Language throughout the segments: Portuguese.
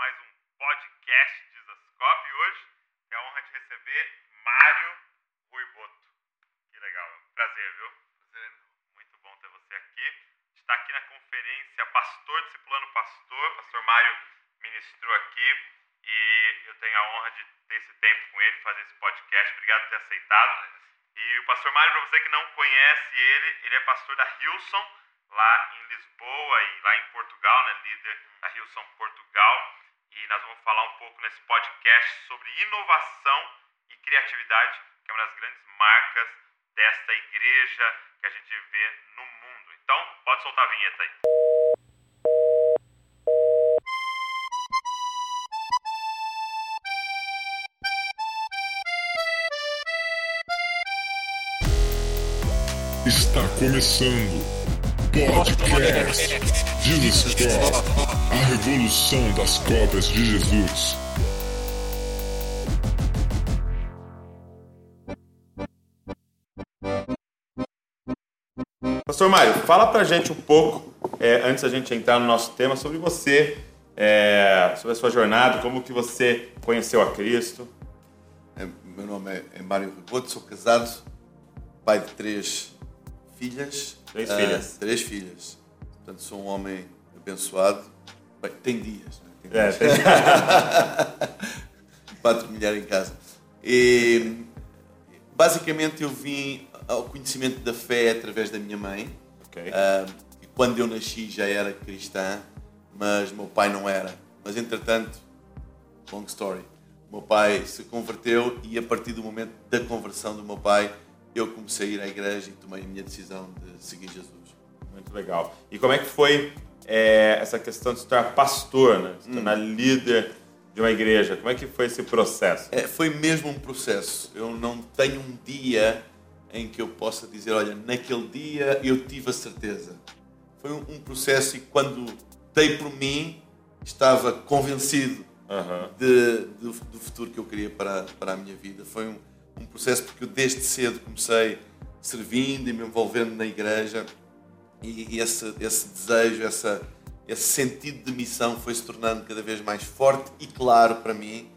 mais um podcast Dizascope e hoje é a honra de receber Mário Ruiboto. Que legal, prazer, viu? Prazer, muito bom ter você aqui. Está aqui na conferência Pastor Discipulando Pastor, Pastor Mário ministrou aqui e eu tenho a honra de ter esse tempo com ele, fazer esse podcast. Obrigado por ter aceitado. E o Pastor Mário, para você que não conhece ele, ele é pastor da Hilson, lá em Lisboa e lá em Portugal, né, líder da Hilson Portugal. Nós vamos falar um pouco nesse podcast sobre inovação e criatividade, que é uma das grandes marcas desta igreja que a gente vê no mundo. Então, pode soltar a vinheta aí. Está começando Podcast Jesus a revolução das cobras de Jesus. Pastor Mário, fala pra gente um pouco, é, antes da gente entrar no nosso tema, sobre você, é, sobre a sua jornada, como que você conheceu a Cristo. É, meu nome é, é Mário Rigoto, sou casado, pai de três filhas. Três uh, filhas. Três filhas. Portanto, sou um homem abençoado. Bem, tem dias, né? Tem dias. É, tem... Quatro mulheres em casa. E, basicamente, eu vim ao conhecimento da fé através da minha mãe. Okay. Uh, quando eu nasci já era cristã, mas meu pai não era. Mas, entretanto, long story, meu pai se converteu e a partir do momento da conversão do meu pai, eu comecei a ir à igreja e tomei a minha decisão de seguir Jesus. Muito legal. E como é que foi é, essa questão de se tornar pastor, né? de se tornar hum. líder de uma igreja? Como é que foi esse processo? É, foi mesmo um processo. Eu não tenho um dia em que eu possa dizer, olha, naquele dia eu tive a certeza. Foi um, um processo e quando dei por mim, estava convencido uhum. de, do, do, futuro que eu queria para, para a minha vida. Foi um, um processo porque eu desde cedo comecei servindo e me envolvendo na igreja e, e esse, esse desejo, essa, esse sentido de missão foi se tornando cada vez mais forte e claro para mim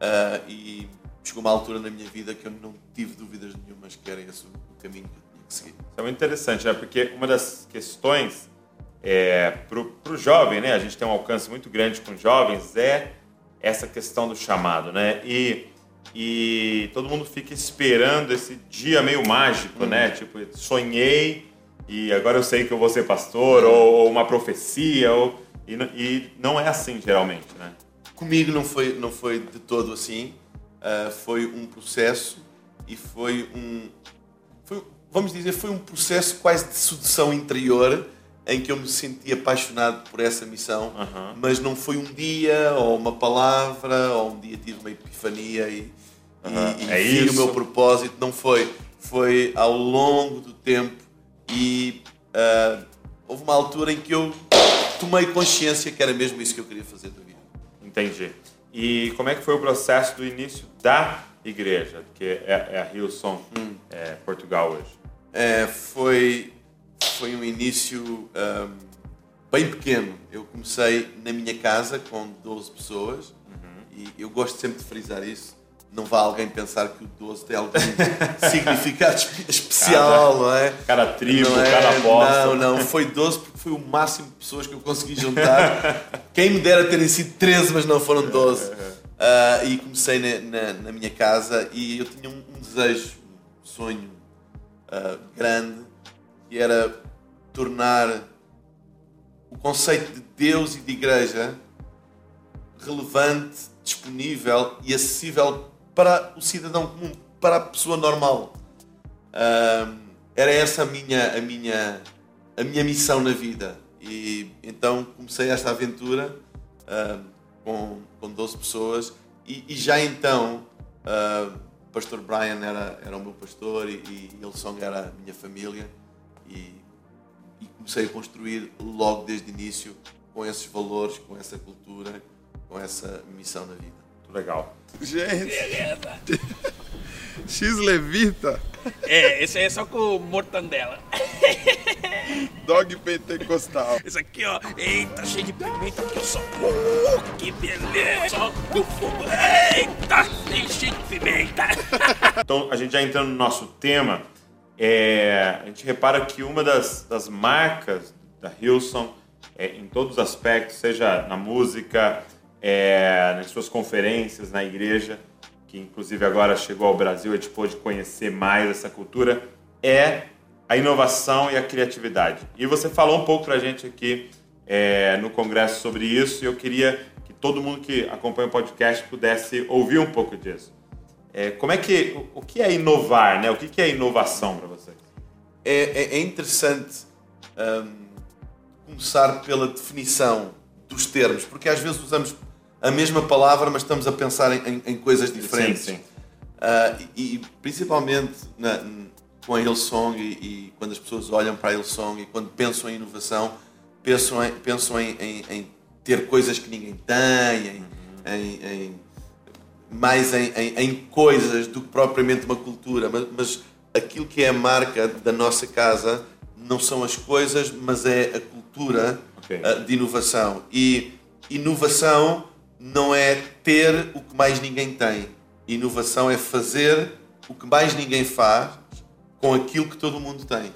uh, e chegou uma altura na minha vida que eu não tive dúvidas nenhumas que era esse o caminho que eu tinha que seguir. Isso é muito interessante, né? porque uma das questões é, para o jovem, né? a gente tem um alcance muito grande com jovens, é essa questão do chamado. Né? E e todo mundo fica esperando esse dia meio mágico, né? uhum. né? Tipo, sonhei e agora eu sei que eu vou ser pastor, ou, ou, uma profecia, ou, e, e, não é assim geralmente, né? Comigo não foi, não foi de todo assim. Uh, foi um processo e foi um. Foi, vamos dizer, foi um processo quase de sedução interior em que eu me senti apaixonado por essa missão, uhum. mas não foi um dia ou uma palavra ou um dia tive uma epifania e, uhum. e, é e vi o meu propósito. Não foi. Foi ao longo do tempo e uh, houve uma altura em que eu tomei consciência que era mesmo isso que eu queria fazer da vida. Entendi. E como é que foi o processo do início da igreja, que é, é a Hillsong, hum. é, Portugal hoje? É, foi foi um início um, bem pequeno. Eu comecei na minha casa com 12 pessoas uhum. e eu gosto sempre de frisar isso. Não vá alguém pensar que o 12 tem algum significado especial, cada, não é? Cada tribo, não é, cada. Não, não, foi 12 porque foi o máximo de pessoas que eu consegui juntar. Quem me dera terem sido 13, mas não foram 12. Uh, ah, e comecei na, na, na, minha casa e eu tinha um, um desejo, um sonho uh, grande que era tornar o conceito de Deus e de igreja relevante, disponível e acessível para o cidadão comum, para a pessoa normal. Um, era essa a minha, a, minha, a minha missão na vida. E então comecei esta aventura um, com, com 12 pessoas e, e já então uh, o pastor Brian era, era o meu pastor e, e Ilson era a minha família e, e comecei a construir logo desde o início com esses valores, com essa cultura, com essa missão na vida. Muito legal. Gente, X Levita. É, esse aí é só com mortandela. dog pentecostal. Esse aqui, ó. Eita, cheio de pimenta, eu sou. Uh, que beleza! Só do fogo. Eita, cheio de pimenta. Então, a gente já entrando no nosso tema, é, a gente repara que uma das, das marcas da Hilson, é, em todos os aspectos, seja na música, é, nas suas conferências, na igreja, que inclusive agora chegou ao Brasil, a gente pôde conhecer mais essa cultura, é a inovação e a criatividade. E você falou um pouco para a gente aqui é, no congresso sobre isso, e eu queria que todo mundo que acompanha o podcast pudesse ouvir um pouco disso. É, como é que o, o, que é inovar, né? O que, que é inovação para você? É, é, é interessante um, começar pela definição dos termos, porque às vezes usamos a mesma palavra, mas estamos a pensar em, em coisas diferentes. Sim, sim. Uh, e, e, principalmente na, com a Hillsong e, e, quando as pessoas olham para a Hillsong e quando pensam em inovação, pensam em, pensam em, em, em ter coisas que ninguém tem, em, mais em, coisas do que propriamente uma cultura. Mas, mas aquilo que é a marca da nossa casa não são as coisas, mas é a cultura okay. uh, de inovação. E inovação não é ter o que mais ninguém tem. Inovação é fazer o que mais ninguém faz com aquilo que todo mundo tem.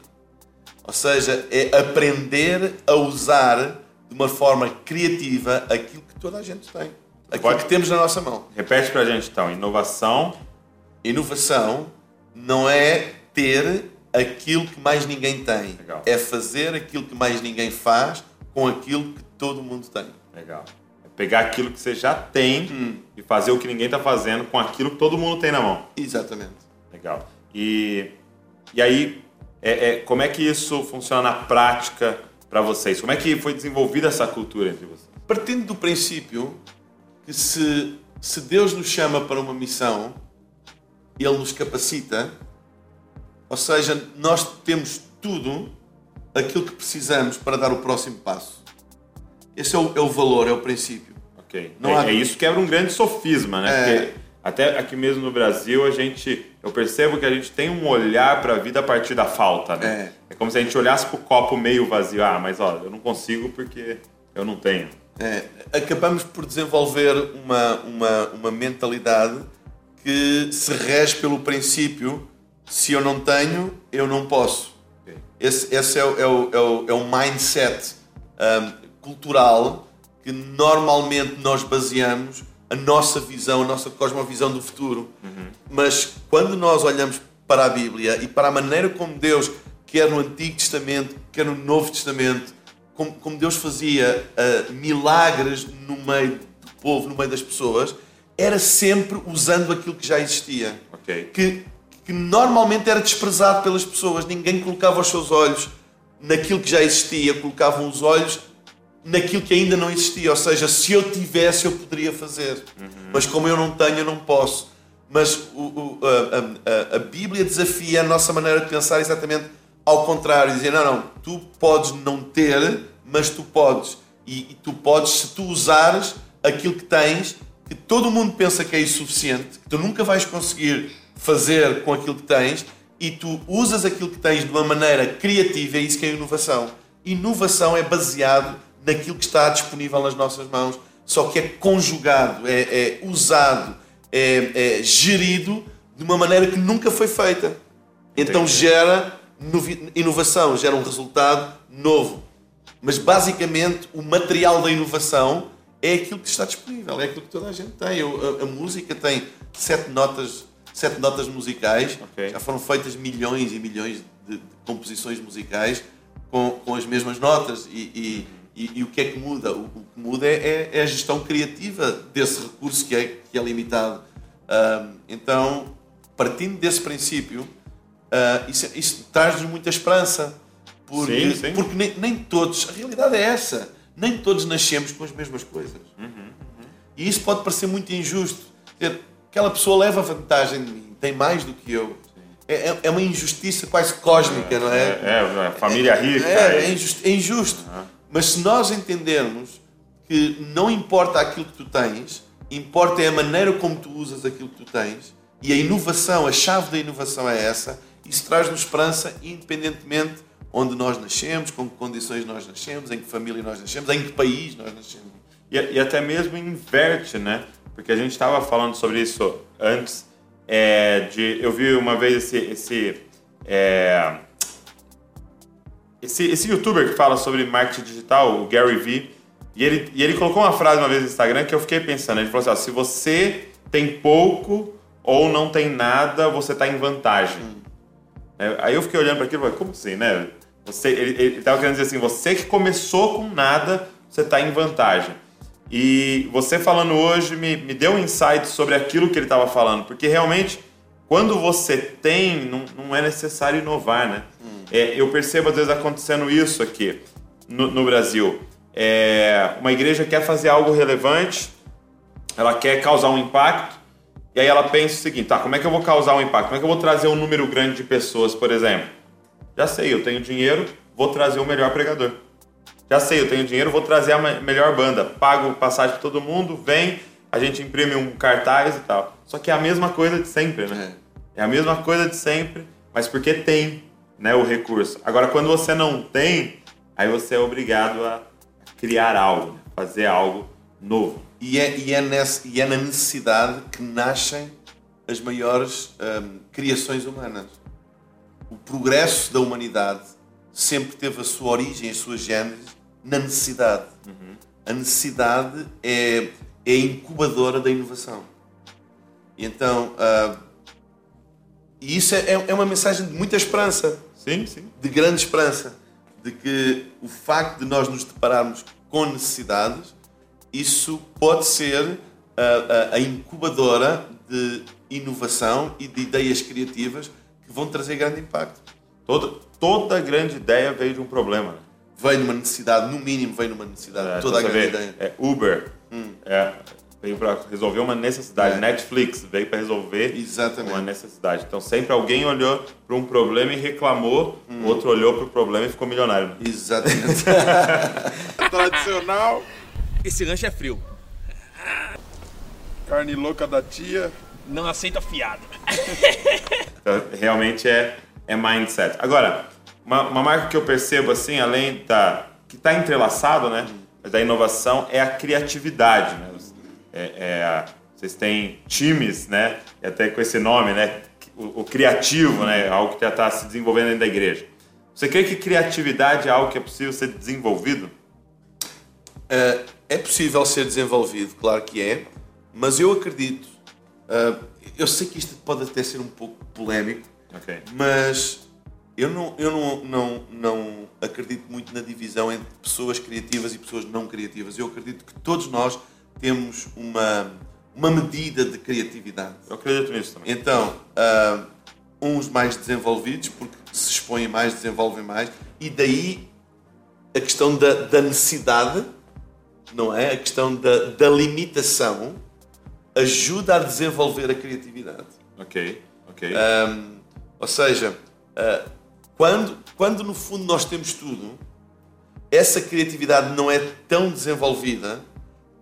Ou seja, é aprender a usar de uma forma criativa aquilo que toda a gente tem. Aquilo Pode... que temos na nossa mão. Repete para a gente então: inovação. Inovação não é ter aquilo que mais ninguém tem. Legal. É fazer aquilo que mais ninguém faz com aquilo que todo mundo tem. Legal. Pegar aquilo que você já tem hum. e fazer o que ninguém está fazendo com aquilo que todo mundo tem na mão. Exatamente. Legal. E, e aí, é, é, como é que isso funciona na prática para vocês? Como é que foi desenvolvida essa cultura entre vocês? Partindo do princípio que se, se Deus nos chama para uma missão, Ele nos capacita, ou seja, nós temos tudo aquilo que precisamos para dar o próximo passo. Esse é o, é o valor, é o princípio. Ok. Não é, há... é isso quebra um grande sofisma, né? É... Porque até aqui mesmo no Brasil, a gente, eu percebo que a gente tem um olhar para a vida a partir da falta, né? É. é como se a gente olhasse para o copo meio vazio. Ah, mas olha, eu não consigo porque eu não tenho. É, acabamos por desenvolver uma, uma, uma mentalidade que se rege pelo princípio: se eu não tenho, eu não posso. Okay. Esse, esse é, o, é, o, é, o, é o mindset um, cultural que normalmente nós baseamos a nossa visão, a nossa cosmovisão do futuro. Uhum. Mas quando nós olhamos para a Bíblia e para a maneira como Deus, quer no Antigo Testamento, quer no Novo Testamento, como, como Deus fazia uh, milagres no meio do povo, no meio das pessoas, era sempre usando aquilo que já existia. Okay. Que, que normalmente era desprezado pelas pessoas. Ninguém colocava os seus olhos naquilo que já existia, colocavam os olhos naquilo que ainda não existia. Ou seja, se eu tivesse, eu poderia fazer. Uhum. Mas como eu não tenho, eu não posso. Mas o, o, a, a, a, Bíblia desafia a nossa maneira de pensar exatamente ao contrário, dizer, não, não, tu podes não ter, mas tu podes. E, e, tu podes, se tu usares aquilo que tens, que todo mundo pensa que é insuficiente, que tu nunca vais conseguir fazer com aquilo que tens, e tu usas aquilo que tens de uma maneira criativa, é isso que é inovação. Inovação é baseado naquilo que está disponível nas nossas mãos, só que é conjugado, é, é usado, é, é, gerido de uma maneira que nunca foi feita. Então gera inovação, gera um resultado novo. Mas basicamente o material da inovação é aquilo que está disponível, é aquilo que toda a gente tem. A, a música tem sete notas, sete notas musicais, okay. já foram feitas milhões e milhões de, de composições musicais com, com, as mesmas notas. E, e, e, e, o que é que muda? O, o que muda é, é, é, a gestão criativa desse recurso que é, que é limitado. Um, então, partindo desse princípio, Uh, isso, isso traz-nos muita esperança. Porque, sim, sim. porque nem, nem, todos, a realidade é essa, nem todos nascemos com as mesmas coisas. Uhum, uhum. E isso pode parecer muito injusto. Dizer, aquela pessoa leva vantagem de mim, tem mais do que eu. É, é, é uma injustiça quase cósmica, é, não é? É, é família rica. É, é injusto. É injusto. Uhum. Mas se nós entendermos que não importa aquilo que tu tens, importa é a maneira como tu usas aquilo que tu tens, e a inovação, a chave da inovação é essa, Isso traz-nos esperança, independentemente onde nós nascemos, com que condições nós nascemos, em que família nós nascemos, em que país nós nascemos. E, e até mesmo inverte, né? Porque a gente estava falando sobre isso antes. É, de, eu vi uma vez esse, esse, é, esse, esse youtuber que fala sobre marketing digital, o Gary Vee, e ele, e ele colocou uma frase uma vez no Instagram que eu fiquei pensando. Ele falou assim: ó, se você tem pouco ou não tem nada, você está em vantagem. É, Aí eu fiquei olhando para aquilo e falei: como assim, né? Você, ele estava querendo dizer assim: você que começou com nada, você está em vantagem. E você falando hoje me, me deu um insight sobre aquilo que ele estava falando, porque realmente, quando você tem, não, não é necessário inovar, né? É, eu percebo às vezes acontecendo isso aqui no, no Brasil. É, uma igreja quer fazer algo relevante, ela quer causar um impacto, e aí ela pensa o seguinte: tá, como é que eu vou causar um impacto? Como é que eu vou trazer um número grande de pessoas, por exemplo? Já sei, eu tenho dinheiro, vou trazer o melhor pregador. Já sei, eu tenho dinheiro, vou trazer a me- melhor banda. Pago passagem para todo mundo, vem, a gente imprime um cartaz e tal. Só que é a mesma coisa de sempre, né? É a mesma coisa de sempre, mas porque tem né, o recurso. Agora, quando você não tem, aí você é obrigado a criar algo, né? fazer algo novo. E é, e é, nesse, e é na necessidade que nascem as maiores hum, criações humanas. O progresso da humanidade sempre teve a sua origem, a sua gênese na necessidade. A necessidade é, é a incubadora da inovação. E então, ah, e isso é, é uma mensagem de muita esperança Sim, sim. de grande esperança de que o facto de nós nos depararmos com necessidades, isso pode ser a, a- a incubadora de inovação e de ideias criativas que vão trazer grande impacto. Toda, toda grande ideia veio de um problema. né? Veio numa necessidade, no mínimo veio numa necessidade. É, Toda a grande ideia. é, Uber é, veio para resolver uma necessidade. É. Netflix veio para resolver Exatamente. uma necessidade. Então sempre alguém olhou para um problema e reclamou, Hum. o outro olhou para o problema e ficou milionário. Exatamente. Tradicional, Esse lanche é frio. carne louca da tia. Não aceita fiado. Então, realmente é, é mindset. Agora, uma, uma marca que eu percebo assim, além da. que está entrelaçado, né? Da inovação, é a criatividade. Né? É, é a- vocês têm times, né? E até com esse nome, né? O, o criativo, né? Algo que já está se desenvolvendo dentro da igreja. Você crê que criatividade é algo que é possível ser desenvolvido? Uh, é possível ser desenvolvido, claro que é, mas eu acredito, uh, eu sei que isto pode até ser um pouco polémico, Ok. mas eu não, eu não, não, não acredito muito na divisão entre pessoas criativas e pessoas não criativas. Eu acredito que todos nós temos uma, uma medida de criatividade. Eu acredito nisso também. Então, ah, uns mais desenvolvidos, porque se expõem mais, desenvolvem mais, e daí a questão da, da necessidade, não é? A questão da, da limitação ajuda a desenvolver a criatividade. Ok, ok. Ahm, ou seja, ah, quando, quando no fundo nós temos tudo, essa criatividade não é tão desenvolvida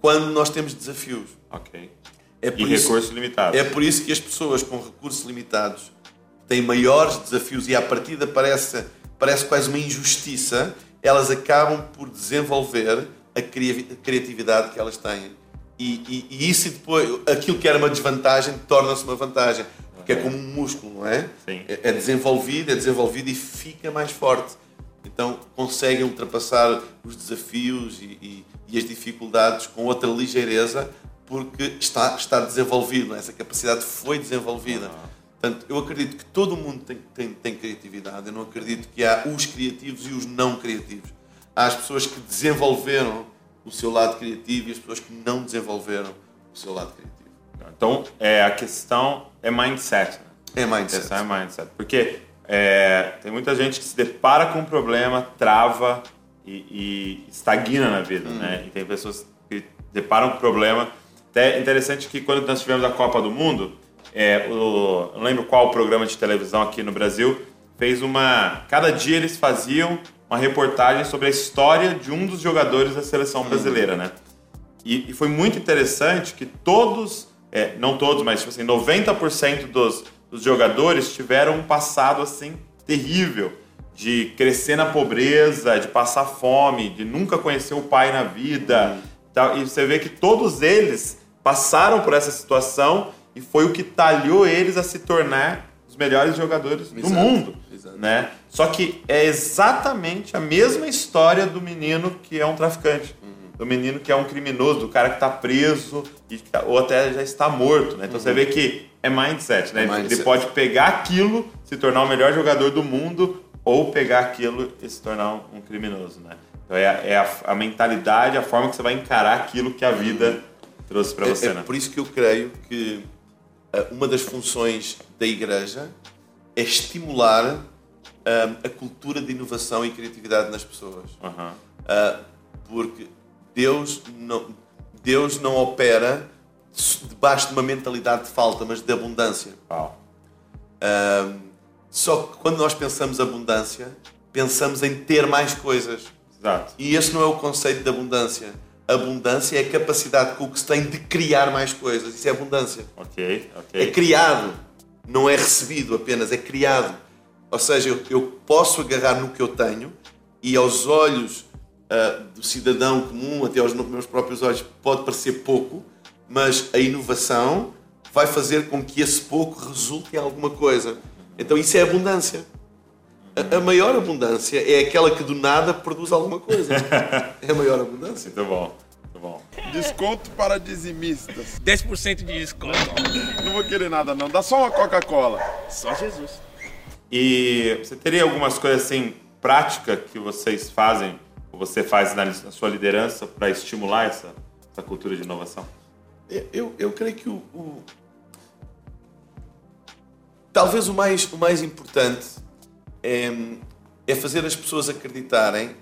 quando nós temos desafios. ok. É E por isso- recursos limitados. é por isso que as pessoas com recursos limitados têm maiores desafios e à partida parece, parece quase uma injustiça, elas acabam por desenvolver a criatividade que elas têm. E, e- e isso depois, aquilo que era uma desvantagem, torna-se uma vantagem. Porque é como um músculo, não é? Sim. É, é desenvolvido, é desenvolvido e fica mais forte. Então conseguem ultrapassar os desafios e, e- e as dificuldades com outra ligeireza porque está, está desenvolvido, é? essa capacidade foi desenvolvida. Portanto, eu acredito que todo mundo tem, tem, tem criatividade. Eu não acredito que há os criativos e os não criativos. Há as pessoas que desenvolveram o seu lado criativo e as pessoas que não desenvolveram o seu lado criativo. Então, é, a questão é mindset. né? É A mindset. questão é mindset. Porque é, tem muita gente que se depara com um problema, trava e, e estagna na vida, né? E tem pessoas que deparam com problema. Até interessante que quando nós tivemos a Copa do Mundo, é, o, não lembro qual programa de televisão aqui no Brasil, fez uma... Cada dia eles faziam uma reportagem sobre a história de um dos jogadores da seleção brasileira, né? E, e foi muito interessante que todos, é, não todos, mas tipo assim, 90% dos, dos jogadores tiveram um passado assim terrível de crescer na pobreza, de passar fome, de nunca conhecer o pai na vida. E você vê que todos eles passaram por essa situação e foi o que talhou eles a se tornar os melhores jogadores do Exato, mundo. exato. Né? Só que é exatamente a mesma história do menino que é um traficante. Do menino que é um criminoso, do cara que está preso e tá- ou até já está morto. Né? Então você vê que é mindset. Né? É Ele mindset. pode pegar aquilo, se tornar o melhor jogador do mundo, ou pegar aquilo e se tornar um, um criminoso. Né? Então é, a, é a, a mentalidade, a forma que você vai encarar aquilo que a vida trouxe para você. É, é né? por isso que eu creio que ah, uma das funções da igreja é estimular ah, a cultura de inovação e criatividade nas pessoas. Aham. Ah, porque Deus não, Deus não opera debaixo de uma mentalidade de falta, mas de abundância. Uau. Ah, só que quando nós pensamos abundância, pensamos em ter mais coisas. Exato. E esse não é o conceito de abundância. Abundância é a capacidade com que se tem de criar mais coisas. Isso é abundância. Ok, É ok. criado, não é recebido apenas, é criado. Ou seja, eu, eu posso agarrar no que eu tenho e aos olhos ah, do cidadão comum, até aos meus próprios olhos, pode parecer pouco, mas a inovação vai fazer com que esse pouco resulte em alguma coisa. Então isso é abundância. A, a maior abundância é aquela que do nada produz alguma coisa. É a maior abundância. Muito bom, muito bom. Desconto para dizimistas. 10% de desconto. Não vou querer nada não, dá só uma Coca-Cola. Só Jesus. E você teria algumas coisas assim práticas que vocês fazem, você faz na, na sua liderança para estimular essa, essa cultura de inovação? Eu, eu creio que o, o- talvez o mais, o mais importante é, é fazer as pessoas acreditarem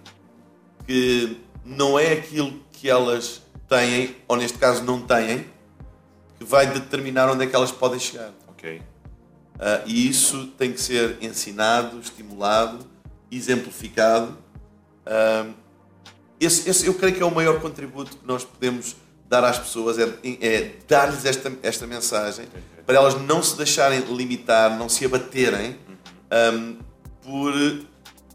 que não é aquilo que elas têm, ou neste caso não têm, que vai determinar onde é que elas podem chegar. Ok. Ah, e isso tem que ser ensinado, estimulado, exemplificado. Ah, esse, esse eu creio que é o maior contributo que nós podemos dar às pessoas, é, é dar-lhes esta, esta mensagem, para elas não se deixarem limitar, não se abaterem ah, por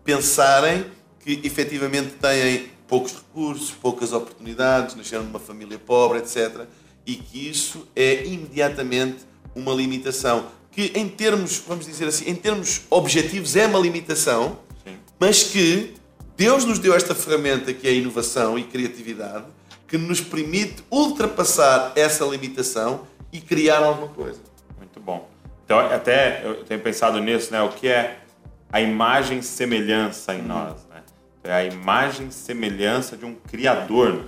pensarem que efetivamente têm poucos recursos, poucas oportunidades, nasceram numa família pobre, etc. E que isso é imediatamente uma limitação. Que em termos, vamos dizer assim, em termos objetivos é uma limitação, Sim. mas que Deus nos deu esta ferramenta que é a inovação e criatividade, que nos permite ultrapassar essa limitação e criar alguma coisa. Muito bom. Então, até eu tenho pensado nisso, né? O que é a imagem semelhança em nós, né? É a imagem semelhança de um criador, né?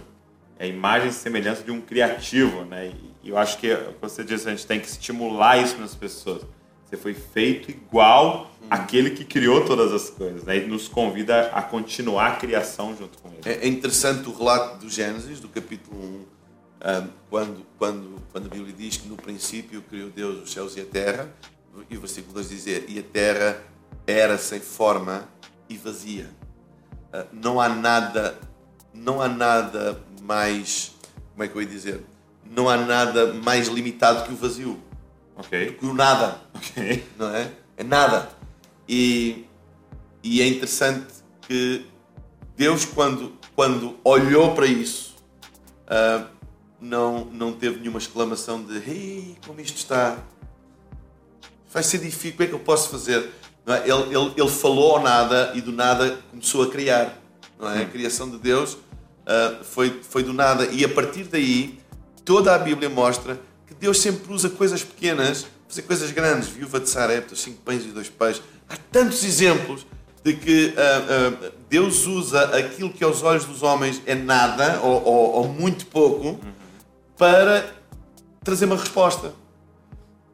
É a imagem semelhança de um criativo, né? E eu acho que, o que você disse, a gente tem que estimular isso nas pessoas. Você foi feito igual àquele que criou todas as coisas, né? E nos convida a continuar a criação junto com ele. É é interessante o relato do Gênesis, do capítulo 1, ah, quando, quando, quando a Bíblia diz que no princípio criou Deus os céus e a terra, e o versículo 2 dizer, e a terra era sem forma e vazia. Ah, não há nada, não há nada mais, como é que eu ia dizer? Não há nada mais limitado que o vazio, Ok? que o nada Ok. não é? É nada. E, e é interessante que Deus, quando, quando olhou para isso, ah, não, não teve nenhuma exclamação de Ei, como isto está. Vai ser difícil, como é que eu posso fazer? É? ele, ele, ele falou ao nada e do nada começou a criar. Não é? A criação de Deus ah, foi, foi do nada. E a partir daí, toda a Bíblia mostra que Deus sempre usa coisas pequenas para fazer coisas grandes. Viúva de Sarepta, cinco pães e dois peixes. Há tantos exemplos de que ah, ah, Deus usa aquilo que aos olhos dos homens é nada ou, ou- ou muito pouco para trazer uma resposta.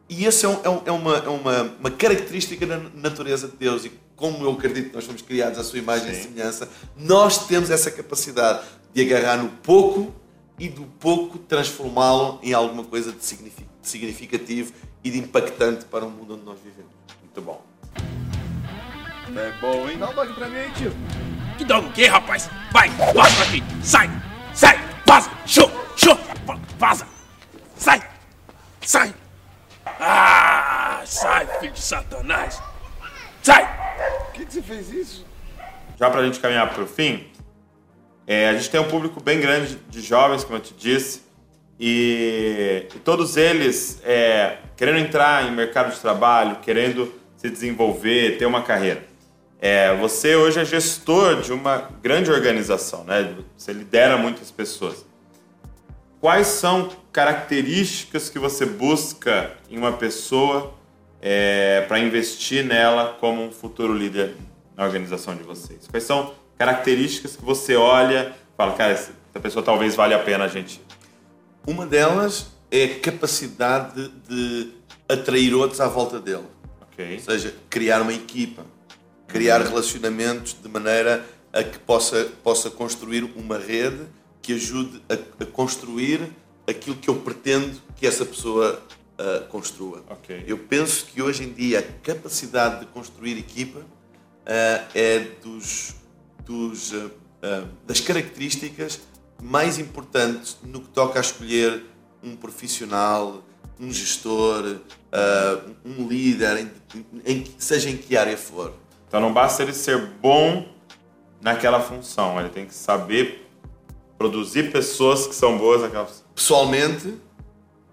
E essa é, um- é um- é uma, é uma, uma característica da natureza de Deus. E como eu acredito que nós somos criados à sua imagem e Sim. semelhança, nós temos essa capacidade de agarrar no pouco e do pouco transformá-lo em alguma coisa de signifi- de significativo e de impactante para o mundo onde nós vivemos. Muito bom. É bom, hein? Dá um toque pra mim aí, tio. Que dá o quê, rapaz? Vai, vaza daqui! Sai! Sai! Vaza! Show! Show! Va- Vaza! Sai! Sai! Ah! Sai! Satanás! Sai! Por que, que você fez isso? Já para a gente caminhar para o fim, é, a gente tem um público bem grande de jovens, como eu te disse, e, e todos eles é, querendo entrar em mercado de trabalho, querendo se desenvolver, ter uma carreira. É, você hoje é gestor de uma grande organização, né? Você lidera muitas pessoas. Quais são características que você busca em uma pessoa é, para investir nela como um futuro líder na organização de vocês? Quais são características que você olha fala, cara, essa pessoa talvez valha a pena a gente. Uma delas é a capacidade de atrair outros à volta dele. Ok. Ou seja, criar uma equipa, criar relacionamentos de maneira a que possa, possa construir uma rede que ajude a, a construir aquilo que eu pretendo que essa pessoa uh, construa. Ok. Eu penso que hoje em dia a capacidade de construir equipa uh, é dos, dos, uh, das características mais importantes no que toca a escolher um profissional, um gestor, uh, um líder, em, em, seja em que área for. Então não basta ele ser bom naquela função, ele tem que saber produzir pessoas que são boas naquela função. Pessoalmente,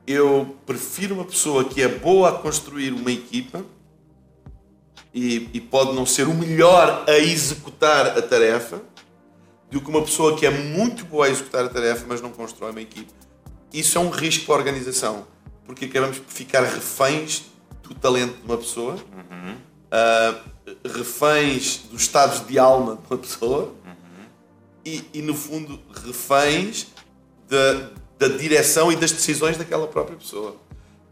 eu prefiro uma pessoa que é boa a construir uma equipa e, e pode não ser o melhor a executar a tarefa do que uma pessoa que é muito boa a executar a tarefa, mas não constrói uma equipe. Isso é um risco para a organização, porque acabamos por ficar reféns do talento de uma pessoa, uh, reféns dos estados de alma de uma pessoa e, e, no fundo, reféns da, da direção e das decisões daquela própria pessoa.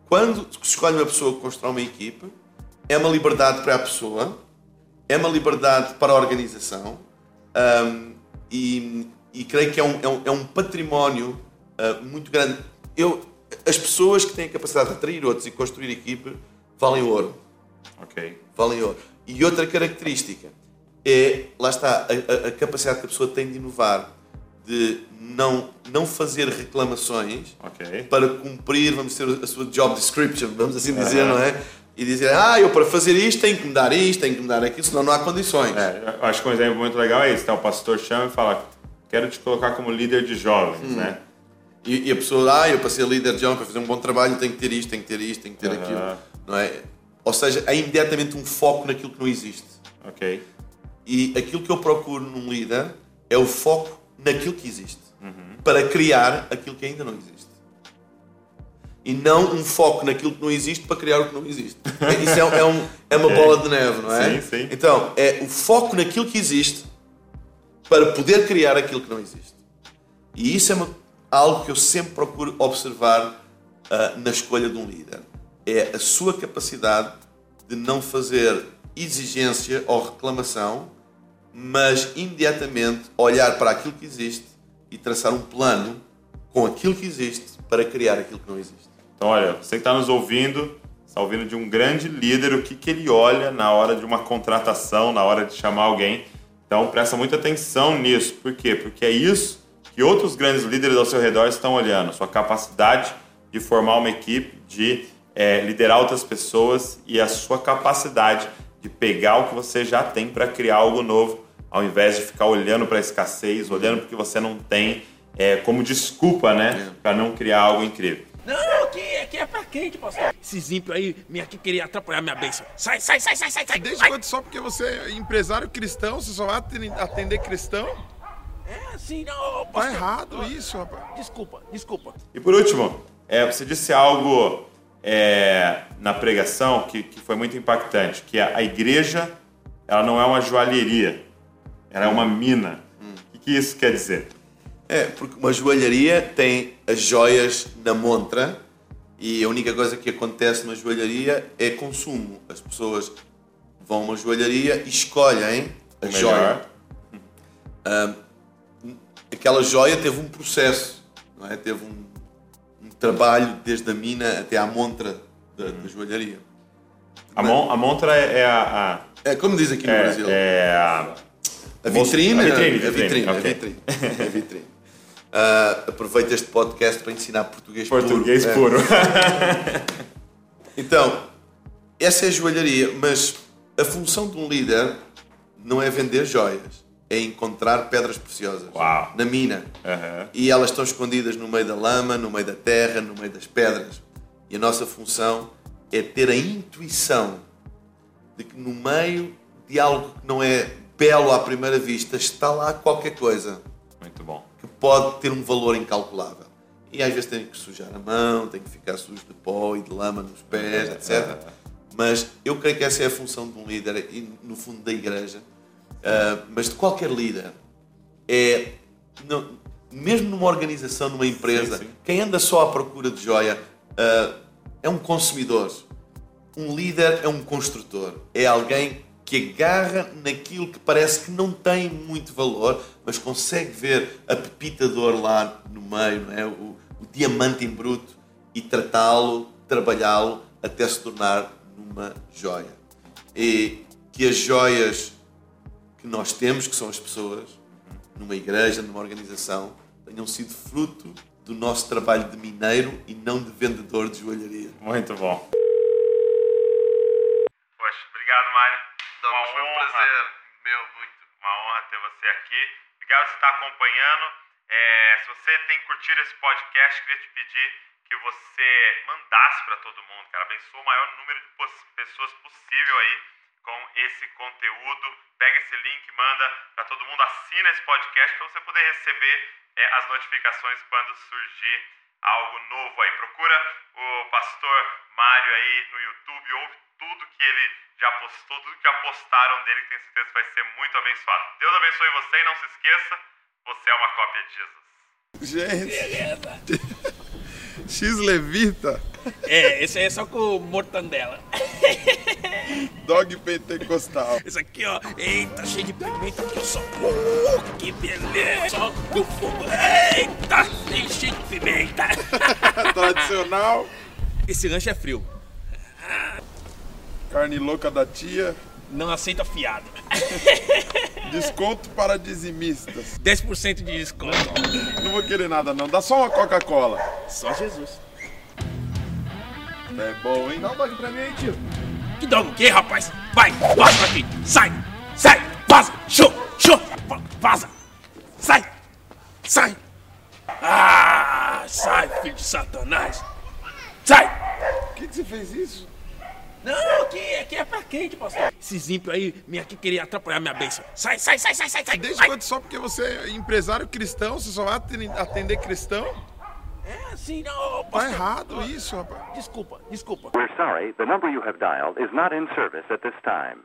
Quando se escolhe uma pessoa que constrói uma equipe, é uma liberdade para a pessoa, é uma liberdade para a organização. Um, e, e, creio que é um, é um, é um património uh, muito grande. Eu, as pessoas que têm a capacidade de atrair outros e construir equipe valem ouro. Ok. Valem ouro. E outra característica é, lá está, a, a, a capacidade que a pessoa tem de inovar, de não, não fazer reclamações Ok. para cumprir, vamos dizer, a sua job description, vamos assim dizer, não é? E dizer, ah, eu para fazer isto tenho que me dar isto, tenho que me dar aquilo, senão não há condições. É, acho que um exemplo muito legal é esse. Então, o pastor chama e fala, quero te colocar como líder de jovens, né? E, e a pessoa, ah, eu para ser líder de jovem, para fazer um bom trabalho, tenho que ter isto, tenho que ter isto, tenho que ter Aham. aquilo. Não é? Ou seja, há imediatamente um foco naquilo que não existe. Ok. E aquilo que eu procuro num líder é o foco naquilo que existe. Para criar aquilo que ainda não existe. E não um foco naquilo que não existe para criar o que não existe. Isso é, é um- é uma bola de neve, não é? Sim, sim. Então, é o foco naquilo que existe para poder criar aquilo que não existe. E isso é uma- algo que eu sempre procuro observar ah, na escolha de um líder. É a sua capacidade de não fazer exigência ou reclamação, mas imediatamente olhar para aquilo que existe e traçar um plano com aquilo que existe para criar aquilo que não existe. Então, olha, você que está nos ouvindo, está ouvindo de um grande líder, o que, que ele olha na hora de uma contratação, na hora de chamar alguém. Então, presta muita atenção nisso. Por quê? Porque é isso que outros grandes líderes ao seu redor estão olhando. Sua capacidade de formar uma equipe, de eh, liderar outras pessoas e a sua capacidade de pegar o que você já tem para criar algo novo, ao invés de ficar olhando para a escassez, olhando para o que você não tem eh, como desculpa, né, para não criar algo incrível. Aqui, é pra quente, pastor. Esses ímpios aí me aqui queria atrapalhar minha bênção. Sai, sai, sai, sai, sai, sai. Desde sai. quando só porque você é empresário cristão, você só vai atender- cristão? É assim, não, Tá pastor. errado isso, rapaz. Desculpa, desculpa. E por último, é, você disse algo é, na pregação que, que foi muito impactante, que a, a igreja ela não é uma joalheria, ela é uma mina. O que, isso quer dizer? É, porque uma joalharia tem as joias na montra e a única coisa que acontece numa joalharia é consumo. As pessoas vão a uma joalharia e escolhem a joia. melhor. Aquela joia teve um processo, não é? teve um, um trabalho desde a mina até à montra da, da joalharia. A, mon, a montra é, é a, É como diz aqui a, no é, Brasil. é a A vitrine, A vitrine, a vitrine, a vitrine, a vitrine. Ah, aproveito este podcast para ensinar português, português puro. É. puro. Então, essa é a joalharia, mas a função de um líder não é vender joias, é encontrar pedras preciosas Uau. na mina. Aham. E elas estão escondidas no meio da lama, no meio da terra, no meio das pedras. E a nossa função é ter a intuição de que no meio de algo que não é belo à primeira vista está lá qualquer coisa Muito bom. Pode ter um valor incalculável. E às vezes tem que sujar a mão, tem que ficar sujo de pó e de lama nos pés, etc. Mas eu creio que essa é a função de um líder e, no fundo, da igreja. Ah, mas de qualquer líder. É, não- mesmo numa organização, numa empresa, Sim, sim. quem anda só à procura de joia ah, é um consumidor. Um líder é um construtor. É alguém que agarra naquilo que parece que não tem muito valor, mas consegue ver a pepita de ouro lá no meio, não é? o, o diamante em bruto, e tratá-lo, trabalhá-lo até se tornar numa joia. E que as joias que nós temos, que são as pessoas, numa igreja, numa organização, tenham sido fruto do nosso trabalho de mineiro e não de vendedor de joalharia. Muito bom. Poxa, obrigado, Mário. Uma honra. meu, muito. Uma honra ter você aqui. Obrigado por estar acompanhando. É, se você tem curtido esse podcast, queria te pedir que você mandasse para todo mundo, cara. Abençoa o maior número de pessoas possível aí com esse conteúdo. Pega esse link, manda para todo mundo. Assina esse podcast para você poder receber é, as notificações quando surgir algo novo aí. Procura o pastor Mário aí no YouTube, ouve tudo que ele já postou, tudo que já postaram dele, que tenho certeza que vai ser muito abençoado. Deus abençoe você e não se esqueça, você é uma cópia de Jesus. Gente. X Levita, É, esse aí é só com mortandela. dog pentecostal. Esse aqui, ó. Eita, cheio de pimenta aqui. Só. Uh, que beleza. Só do fogo. Eita, tem cheio de pimenta. Tradicional, Esse lanche é frio. carne louca da tia, Não aceita fiado. desconto para dizimistas. 10% de desconto. Não vou querer nada não, dá só uma Coca-Cola. Só Jesus. É bom, hein? Dá um dog pra mim aí, tio. Que dog o quê, rapaz? Vai, vaza daqui. Sai, sai, vaza. Show, show. Va- Vaza. Sai, sai. Ah, sai, filho de Satanás. Sai. Por que, que você fez isso? Não, aqui, aqui é pra quente, pastor. Esses ímpios aí vem aqui querer atrapalhar minha bênção. Sai, sai, sai, sai, sai, sai. Desde sai. quando só porque você é empresário cristão, você só vai atender- cristão? É assim, não, Tá pastor. errado isso, rapaz. Desculpa, desculpa. We're sorry, the number you have dialed is not in service at this time.